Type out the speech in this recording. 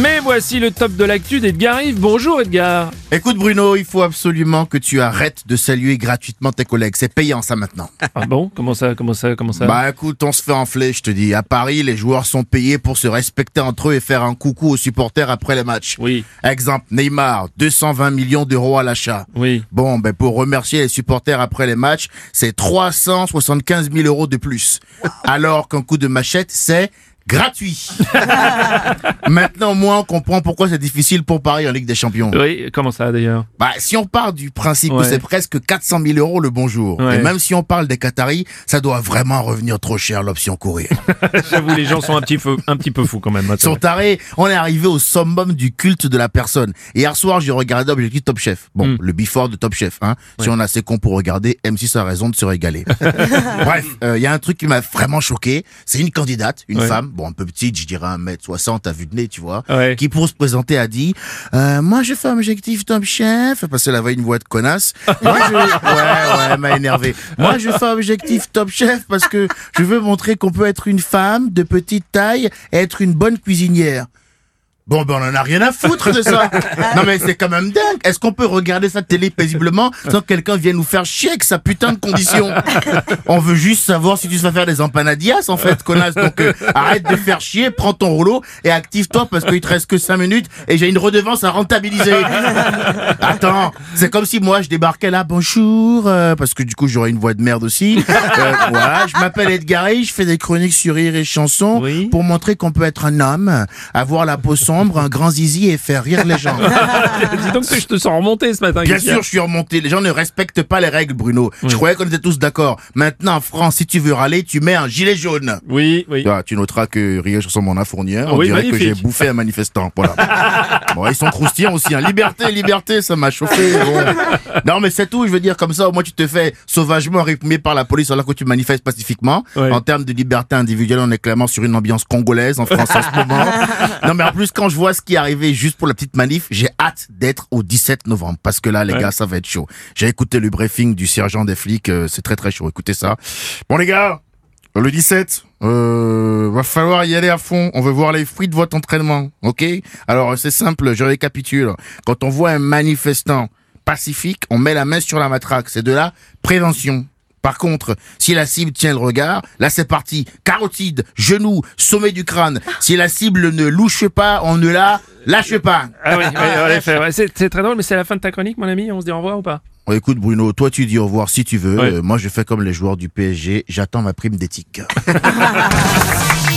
Mais voici le top de l'actu d'Edgar Yves. Bonjour Edgar. Écoute Bruno, il faut absolument que tu arrêtes de saluer gratuitement tes collègues. C'est payant ça maintenant. Ah bon? Comment ça Comment ça Comment ça? Bah écoute, on se fait enfler, je te dis. À Paris, les joueurs sont payés pour se respecter entre eux et faire un coucou aux supporters après les matchs. Oui. Exemple, Neymar, 220 millions d'euros à l'achat. Oui. Bon, ben pour remercier les supporters après les matchs, c'est 375 000 euros de plus. Alors qu'un coup de machette, c'est gratuit. Maintenant, moi, on comprend pourquoi c'est difficile pour Paris en Ligue des Champions. Oui, comment ça d'ailleurs? Bah, si on part du principe Ouais. que c'est presque 400 000 euros le bonjour, Ouais. et même si on parle des Qataris, ça doit vraiment revenir trop cher l'option courir. J'avoue, les gens sont un petit peu, un petit peu fous quand même. Sont tarés. On est arrivé au summum du culte de la personne. Hier soir, j'ai regardé Objectif Top Chef. Bon, Mm. le before de Top Chef. Hein. Si on a assez con pour regarder, M6 a raison de se régaler. Bref, il y a un truc qui m'a vraiment choqué. C'est une candidate, une femme, bon un peu petite, je dirais 1m60 à vue de nez, tu vois, Ouais. qui pour se présenter a dit euh, Moi je fais Objectif Top Chef, parce qu'elle avait une voix de connasse. Moi, je... Ouais, ouais, elle m'a énervé. Moi je fais Objectif Top Chef parce que je veux montrer qu'on peut être une femme de petite taille et être une bonne cuisinière. Bon, ben, on en a rien à foutre de ça. non, mais c'est quand même dingue. Est-ce qu'on peut regarder sa télé paisiblement sans que quelqu'un vienne nous faire chier avec sa putain de condition? On veut juste savoir si tu vas faire des empanadillas, en fait, connasse. Donc, euh, arrête de faire chier, prends ton rouleau et active-toi parce qu'il te reste que 5 minutes et j'ai une redevance à rentabiliser. Attends, c'est comme si moi je débarquais là, bonjour, euh, parce que du coup j'aurais une voix de merde aussi. Euh, voilà, je m'appelle Edgar Ray, je fais des chroniques sur rire et chansons Oui. pour montrer qu'on peut être un homme, avoir la peau sombre, un grand zizi et faire rire les gens. Dis donc que je te sens remonter ce matin. Bien sûr, je suis remonté. Les gens ne respectent pas les règles, Bruno. Je croyais qu'on était tous d'accord. Maintenant, en France, si tu veux râler, tu mets un gilet jaune. Oui, oui. Ah, tu noteras que Rire et Chanson m'en a fourni un. On Oui, dirait que j'ai bouffé un manifestant. Voilà. bon, ils sont croustillants aussi. Hein. Liberté, liberté, ça m'a chauffé. Bon. Non, mais c'est tout. Je veux dire, comme ça, au moins, tu te fais sauvagement réprimer par la police alors que tu manifestes pacifiquement. En termes de liberté individuelle, on est clairement sur une ambiance congolaise en France en ce moment. Non, mais en plus, quand je vois ce qui est arrivé juste pour la petite manif, j'ai hâte d'être au 17 novembre. Parce que là, les Ouais. gars, ça va être chaud. J'ai écouté le briefing du sergent des flics. euh, c'est très, très chaud. Écoutez ça. Bon, les gars. Le 17, euh, va falloir y aller à fond. On veut voir les fruits de votre entraînement, ok? Alors c'est simple, je récapitule. Quand on voit un manifestant pacifique, on met la main sur la matraque. C'est de la prévention. Par contre, si la cible tient le regard, là c'est parti. Carotide, genou, sommet du crâne. Si la cible ne louche pas, on ne la lâche pas. Ah oui, oui, ouais, c'est très drôle, mais c'est la fin de ta chronique, mon ami. On se dit au revoir ou pas? Bon, écoute Bruno, toi tu dis au revoir si tu veux. Ouais. Euh, moi je fais comme les joueurs du PSG, j'attends ma prime d'éthique.